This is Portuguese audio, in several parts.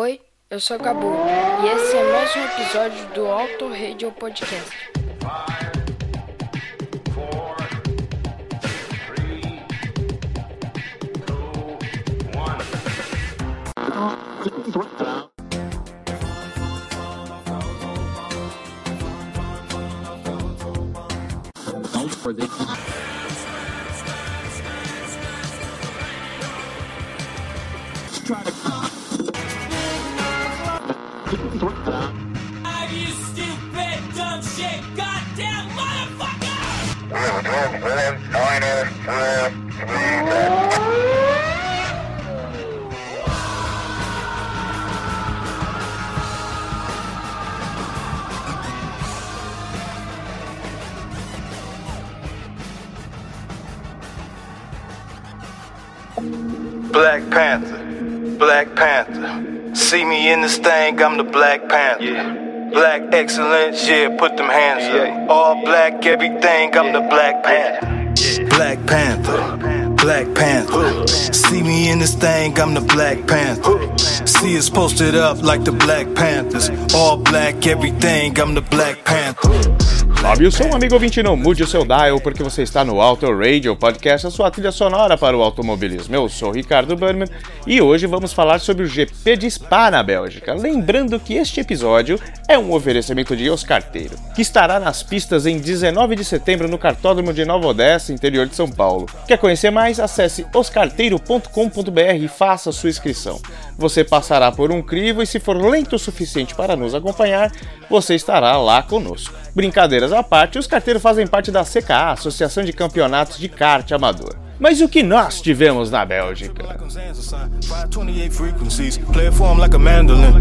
Oi, eu sou o Gabu e esse é mais um episódio do Auto Radio Podcast. Motherfucker! Black Panther, Black Panther. See me in this thing, I'm the Black Panther. Black excellence, yeah, put them hands up. All black, everything, I'm the Black Panther. Black Panther, Black Panther. See me in this thing, I'm the Black Panther. See us posted up like the Black Panthers. All black, everything, I'm the Black Panther. Som, amigo ouvinte, não mude o seu dial, porque você está no Auto Radio Podcast, a sua trilha sonora para o automobilismo. Eu sou Ricardo Burman e hoje vamos falar sobre o GP de Spa na Bélgica. Lembrando que este episódio é um oferecimento de Oscarteiro, que estará nas pistas em 19 de setembro no Cartódromo de Nova Odessa, interior de São Paulo. Quer conhecer mais? Acesse oscarteiro.com.br e faça sua inscrição. Você passará por um crivo e se for lento o suficiente para nos acompanhar, você estará lá conosco. Brincadeiras à parte, os carteiros fazem parte da CKA, Associação de Campeonatos de Kart Amador. Mas o que nós tivemos na Bélgica? 528 frequencies, play a form like a mandolin.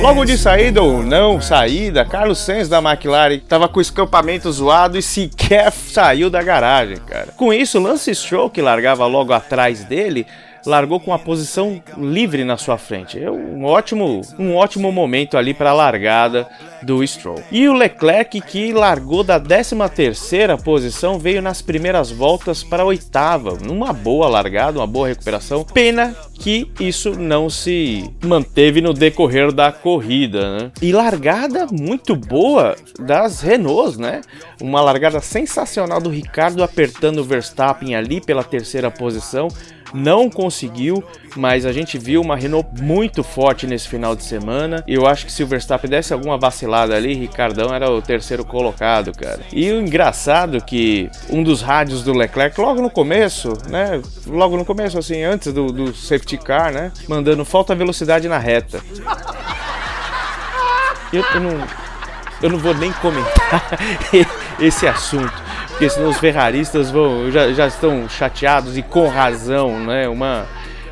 Logo de saída ou não saída, Carlos Sainz da McLaren estava com o escampamento zoado e sequer saiu da garagem, cara. Com isso, Lance Stroll, que largava logo atrás dele, largou com a posição livre na sua frente. É um ótimo, um ótimo momento ali para a largada do Stroll. E o Leclerc, que largou da 13ª posição, veio nas primeiras voltas para a oitava, numa boa largada, uma boa recuperação. Pena que isso não se manteve no decorrer da corrida, né? E largada muito boa das Renaults, né? Uma largada sensacional do Ricardo apertando o Verstappen ali pela terceira posição não conseguiu, mas a gente viu uma Renault muito forte nesse final de semana. Eu acho que se o Verstappen desse alguma vacilada ali, Ricardão era o terceiro colocado, cara. E o engraçado que um dos rádios do Leclerc, logo no começo, né? Logo no começo, assim, antes do, do safety car, né? Mandando falta velocidade na reta. Eu, eu não. Eu não vou nem comentar esse assunto porque senão os ferraristas vão, já, já estão chateados e com razão, né? Uma,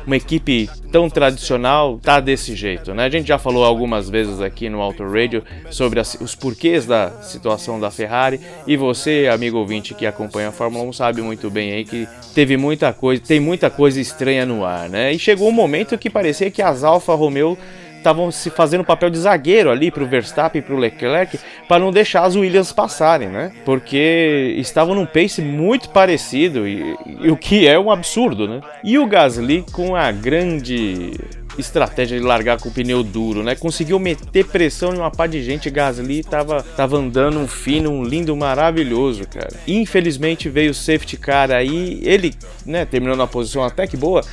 uma equipe tão tradicional tá desse jeito, né? A gente já falou algumas vezes aqui no Auto Radio sobre as, os porquês da situação da Ferrari e você, amigo ouvinte que acompanha a Fórmula 1, sabe muito bem aí que teve muita coisa, tem muita coisa estranha no ar, né? E chegou um momento que parecia que as Alfa Romeo estavam se fazendo papel de zagueiro ali para o Verstappen e para o Leclerc para não deixar as Williams passarem, né? Porque estavam num pace muito parecido e, e, o que é um absurdo, né? E o Gasly com a grande estratégia de largar com o pneu duro, né? Conseguiu meter pressão em uma pá de gente. Gasly tava, tava andando um fino, um lindo, maravilhoso, cara. Infelizmente veio o safety car aí. Ele, né, terminou na posição até que boa,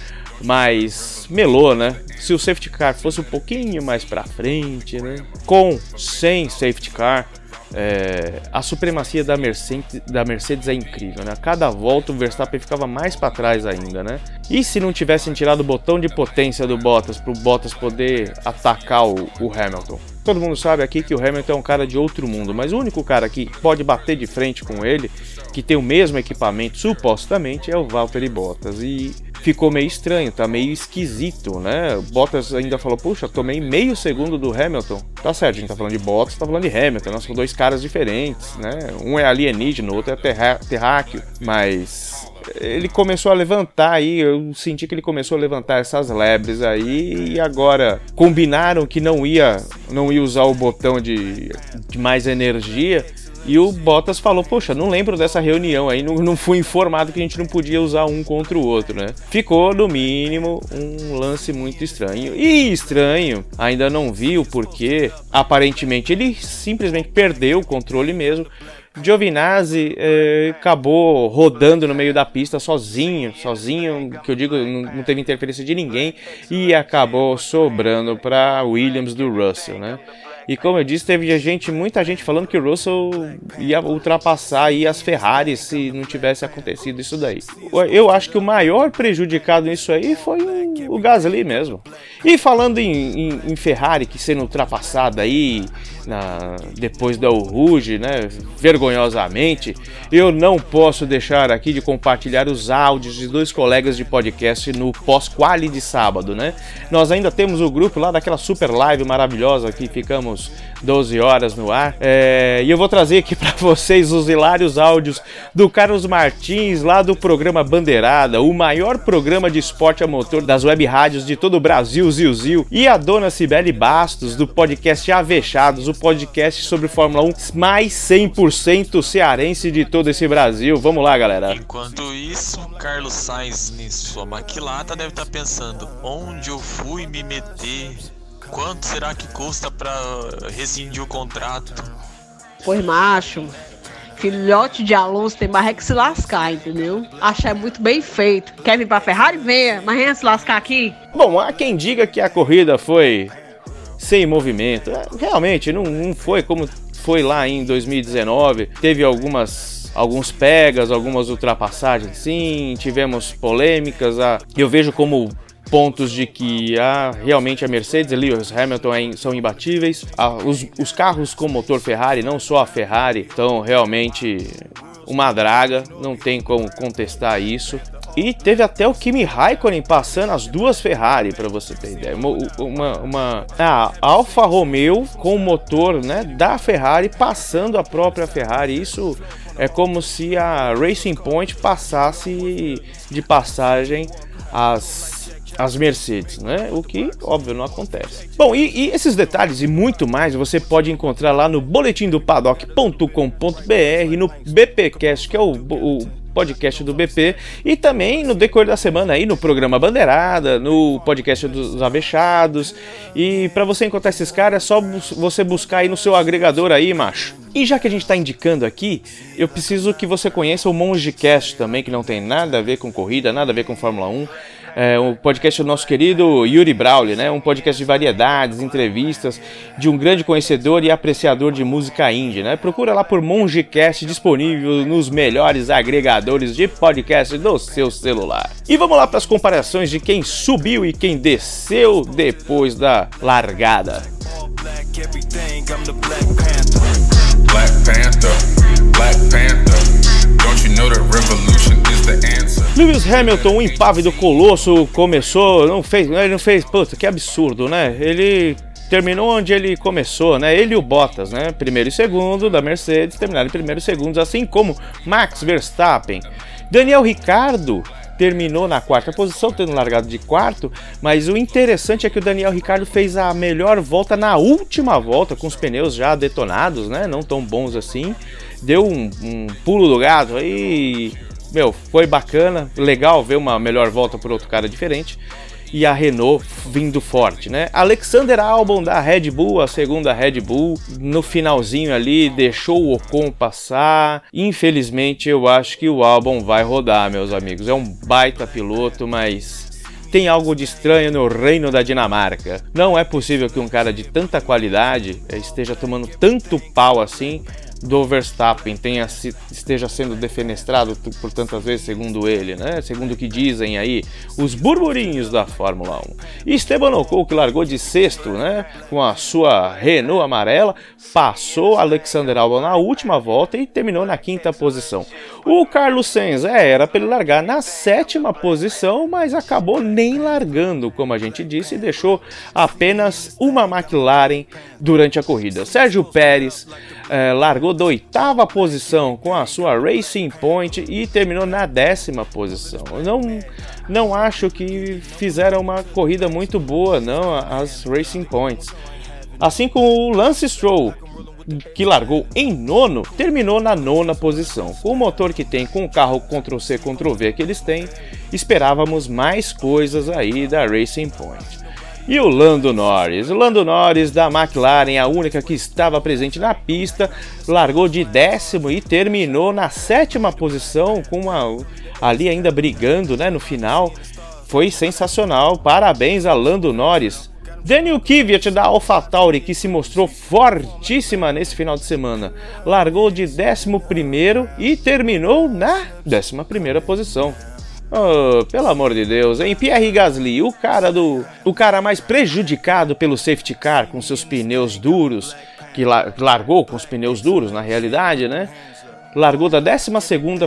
mas melou, né? Se o safety car fosse um pouquinho mais para frente, né? Com, sem safety car, é, a supremacia da Mercedes, da Mercedes é incrível, né? A cada volta o Verstappen ficava mais para trás ainda, né? E se não tivessem tirado o botão de potência do Bottas para o Bottas poder atacar o, o Hamilton? Todo mundo sabe aqui que o Hamilton é um cara de outro mundo, mas o único cara que pode bater de frente com ele, que tem o mesmo equipamento supostamente, é o Valtteri Bottas. E ficou meio estranho, tá meio esquisito, né? Bottas ainda falou, puxa, tomei meio segundo do Hamilton. Tá certo, a gente tá falando de Bottas, tá falando de Hamilton, nós são dois caras diferentes, né? Um é alienígena, o outro é terráqueo, mas ele começou a levantar aí, eu senti que ele começou a levantar essas lebres aí e agora combinaram que não ia não ia usar o botão de, de mais energia E o Bottas falou: Poxa, não lembro dessa reunião aí, não, não fui informado que a gente não podia usar um contra o outro, né? Ficou, no mínimo, um lance muito estranho. E estranho, ainda não vi o porquê. Aparentemente, ele simplesmente perdeu o controle mesmo. Giovinazzi eh, acabou rodando no meio da pista sozinho, sozinho, que eu digo, não, teve interferência de ninguém e acabou sobrando para Williams do Russell, né? E como eu disse, teve gente, muita gente falando que o Russell ia ultrapassar aí as Ferraris se não tivesse acontecido isso daí. Eu acho que o maior prejudicado nisso aí foi o Gasly mesmo. E falando em, em, em Ferrari que sendo ultrapassada aí na, depois da Rouge, né, vergonhosamente, eu não posso deixar aqui de compartilhar os áudios de dois colegas de podcast no pós-quali de sábado, né? Nós ainda temos o grupo lá daquela super live maravilhosa que ficamos 12 horas no ar. É, e eu vou trazer aqui para vocês os hilários áudios do Carlos Martins, lá do programa Bandeirada, o maior programa de esporte a motor das web rádios de todo o Brasil, Zil Zil. E a dona Cibele Bastos, do podcast Avechados, o podcast sobre Fórmula 1 mais 100% cearense de todo esse Brasil. Vamos lá, galera. Enquanto isso, Carlos Sainz, em sua maquilata, deve estar tá pensando: onde eu fui me meter? Quanto será que custa para rescindir o contrato? Pois, macho, filhote de Alonso tem mais é que se lascar, entendeu? Achar muito bem feito. Quer vir pra Ferrari? Venha, mas venha se lascar aqui. Bom, há quem diga que a corrida foi sem movimento. É, realmente, não, não foi como foi lá em 2019. Teve algumas alguns pegas, algumas ultrapassagens, sim, tivemos polêmicas. Eu vejo como pontos de que a, realmente a Mercedes e Lewis Hamilton é, são imbatíveis. A, os, os carros com motor Ferrari, não só a Ferrari, estão realmente uma draga, não tem como contestar isso. E teve até o Kimi Raikkonen passando as duas Ferrari, para você ter ideia. Uma, uma, uma a Alfa Romeo com o motor né, da Ferrari passando a própria Ferrari. Isso é como se a Racing Point passasse de passagem as as Mercedes, né? O que, óbvio, não acontece. Bom, e, e esses detalhes e muito mais você pode encontrar lá no boletimdopaddock.com.br, no BPcast, que é o, o podcast do BP e também no decorrer da semana aí no programa Bandeirada, no podcast dos Avechados. E para você encontrar esses caras é só você buscar aí no seu agregador aí, macho. E já que a gente está indicando aqui, eu preciso que você conheça o Mongecast também, que não tem nada a ver com corrida, nada a ver com Fórmula 1 é, um podcast do nosso querido Yuri Brawley, né? Um podcast de variedades, entrevistas, de um grande conhecedor e apreciador de música indie, né? Procura lá por Mongecast disponível nos melhores agregadores de podcast do seu celular. E vamos lá para as comparações de quem subiu e quem desceu depois da largada. Black Panther, Black Panther. Lewis Hamilton, o impávido colosso, começou, não fez, ele não fez, puta, que absurdo, né? Ele terminou onde ele começou, né? Ele e o Bottas, né? Primeiro e segundo da Mercedes, terminaram em primeiro e segundo, assim como Max Verstappen. Daniel Ricardo terminou na quarta posição, tendo largado de quarto, mas o interessante é que o Daniel Ricardo fez a melhor volta na última volta, com os pneus já detonados, né? Não tão bons assim deu um, um pulo do gato aí. Meu, foi bacana, legal ver uma melhor volta por outro cara diferente. E a Renault vindo forte, né? Alexander Albon da Red Bull, a segunda Red Bull, no finalzinho ali deixou o Ocon passar. Infelizmente, eu acho que o Albon vai rodar, meus amigos. É um baita piloto, mas tem algo de estranho no reino da Dinamarca. Não é possível que um cara de tanta qualidade esteja tomando tanto pau assim do Verstappen tenha, esteja sendo defenestrado por tantas vezes, segundo ele, né? Segundo o que dizem aí os burburinhos da Fórmula 1. E Esteban Ocon, que largou de sexto, né? Com a sua Renault amarela, passou Alexander Albon na última volta e terminou na quinta posição. O Carlos Sainz, é, era para ele largar na sétima posição, mas acabou nem largando, como a gente disse, e deixou apenas uma McLaren durante a corrida. Sérgio Pérez é, largou da oitava posição com a sua Racing Point e terminou na décima posição. não, não acho que fizeram uma corrida muito boa, não, as Racing Points. Assim como o Lance Stroll, que largou em nono, terminou na nona posição. Com o motor que tem, com o carro Ctrl-C, Ctrl-V que eles têm, esperávamos mais coisas aí da Racing Point. E o Lando Norris. O Lando Norris da McLaren, a única que estava presente na pista, largou de décimo e terminou na sétima posição, com uma, ali ainda brigando né, no final. Foi sensacional. Parabéns a Lando Norris. Daniel Kvyat da AlphaTauri, que se mostrou fortíssima nesse final de semana, largou de 11 e terminou na 11 posição. Oh, pelo amor de Deus, hein? Pierre Gasly, o cara do. O cara mais prejudicado pelo safety car com seus pneus duros, que largou com os pneus duros na realidade, né? Largou da 12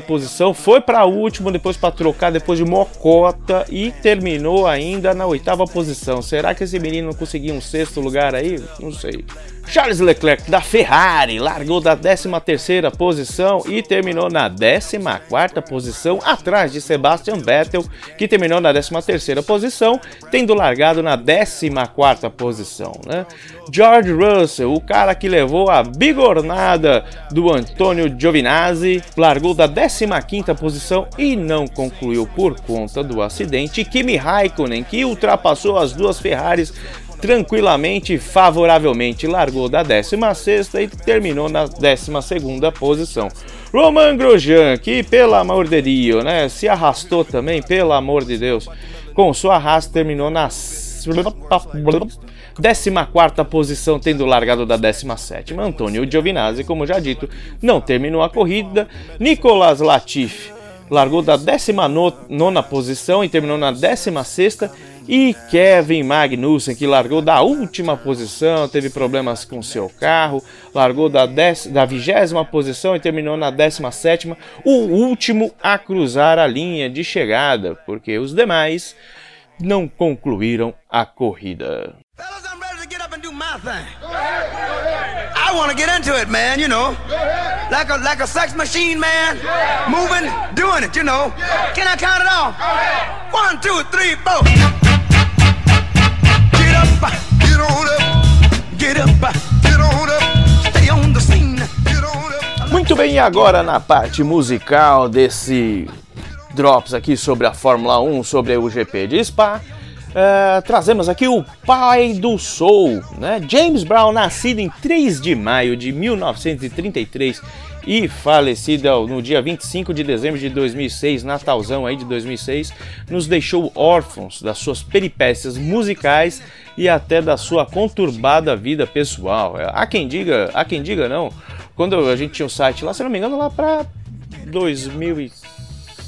posição, foi para a última, depois para trocar, depois de mocota e terminou ainda na oitava posição. Será que esse menino conseguiu um sexto lugar aí? Não sei. Charles Leclerc da Ferrari largou da 13ª posição e terminou na 14ª posição, atrás de Sebastian Vettel, que terminou na 13ª posição, tendo largado na 14ª posição, né? George Russell, o cara que levou a bigornada do Antonio Giovinazzi, largou da 15ª posição e não concluiu por conta do acidente. Kimi Raikkonen, que ultrapassou as duas Ferraris tranquilamente favoravelmente largou da 16 e terminou na 12 posição. Roman Grosjean, que pelo amor de Deus, né, se arrastou também, pelo amor de Deus, com sua arrasto terminou na 14 posição, tendo largado da 17. Antônio Giovinazzi, como já dito, não terminou a corrida. Nicolas Latifi largou da 19 posição e terminou na 16 e Kevin Magnussen, que largou da última posição, teve problemas com seu carro, largou da, da vigésima posição e terminou na 17, o último a cruzar a linha de chegada, porque os demais não concluíram a corrida. I want to get into it, man, you know. Like a, like a sex machine, man. Moving, doing it, you know. Can I count it off? One, two, three, four. Muito bem, e agora na parte musical desse Drops aqui sobre a Fórmula 1, sobre o GP de Spa, uh, trazemos aqui o pai do soul, né? James Brown, nascido em 3 de maio de 1933 e falecido no dia 25 de dezembro de 2006, Natalzão aí de 2006, nos deixou órfãos das suas peripécias musicais e até da sua conturbada vida pessoal. Há quem diga, há quem diga não. Quando a gente tinha o um site lá, se não me engano, lá para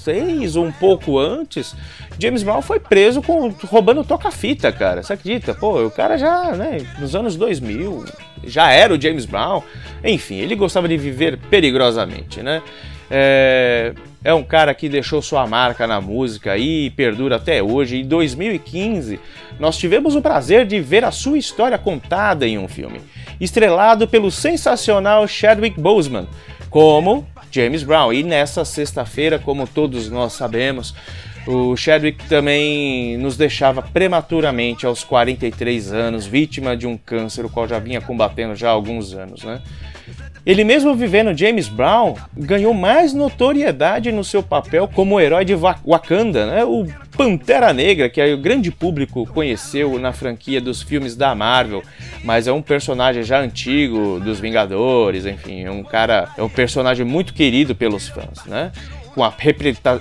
2006 ou um pouco antes, James Brown foi preso com roubando toca-fita, cara. Você acredita? Pô, o cara já, né, nos anos 2000, já era o James Brown. Enfim, ele gostava de viver perigosamente, né? É, é um cara que deixou sua marca na música e perdura até hoje. Em 2015, nós tivemos o prazer de ver a sua história contada em um filme, estrelado pelo sensacional Chadwick Boseman, como James Brown. E nessa sexta-feira, como todos nós sabemos, o Chadwick também nos deixava prematuramente aos 43 anos, vítima de um câncer, o qual já vinha combatendo já há alguns anos, né? Ele mesmo vivendo James Brown, ganhou mais notoriedade no seu papel como herói de Wakanda, né? o Pantera Negra, que o grande público conheceu na franquia dos filmes da Marvel, mas é um personagem já antigo dos Vingadores, enfim, é um cara, é um personagem muito querido pelos fãs, né? com a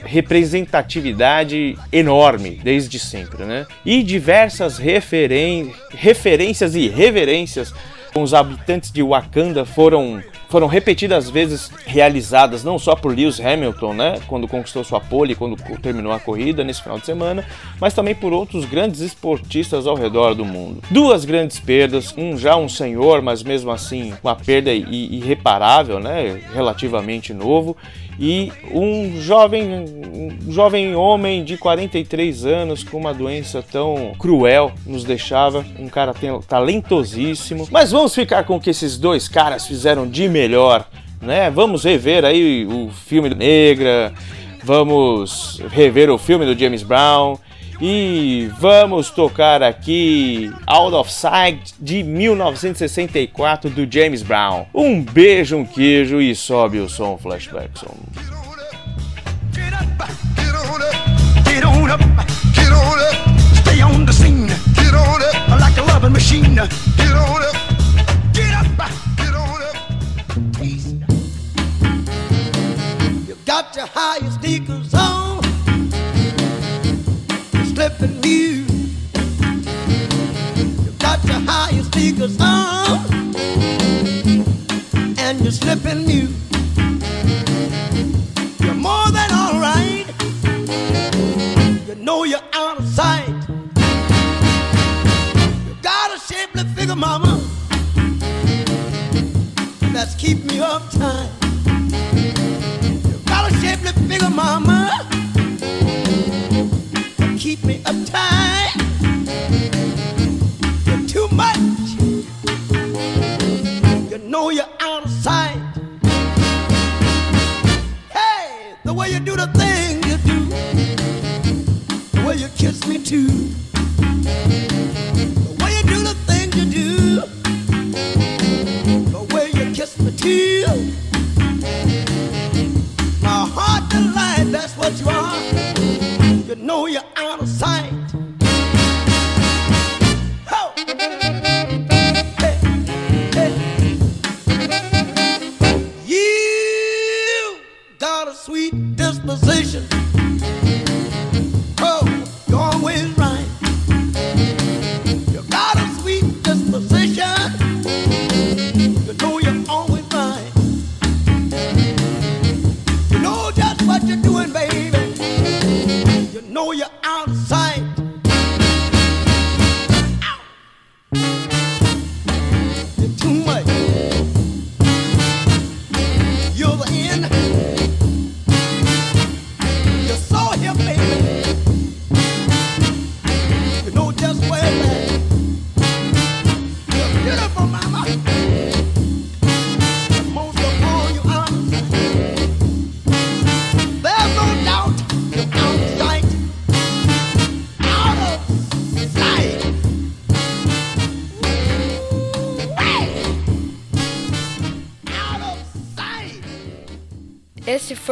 representatividade enorme desde sempre, né? E diversas referen referências e reverências os habitantes de Wakanda foram foram repetidas vezes realizadas não só por Lewis Hamilton, né, quando conquistou sua pole, quando terminou a corrida nesse final de semana, mas também por outros grandes esportistas ao redor do mundo. Duas grandes perdas, um já um senhor, mas mesmo assim uma perda irreparável, né, relativamente novo, e um jovem, um jovem homem de 43 anos com uma doença tão cruel nos deixava, um cara talentosíssimo. Mas vamos ficar com o que esses dois caras fizeram de melhor, né? Vamos rever aí o filme Negra, vamos rever o filme do James Brown E vamos tocar aqui Out of Sight de 1964 do James Brown. Um beijo, um queijo e sobe o som Flashbackson. Get up, get on up, got your highest sneakers on, slipping new. You got your higher sneakers on, out of sight. Hey, the way you do the thing you do, the way you kiss me too, sweet disposition.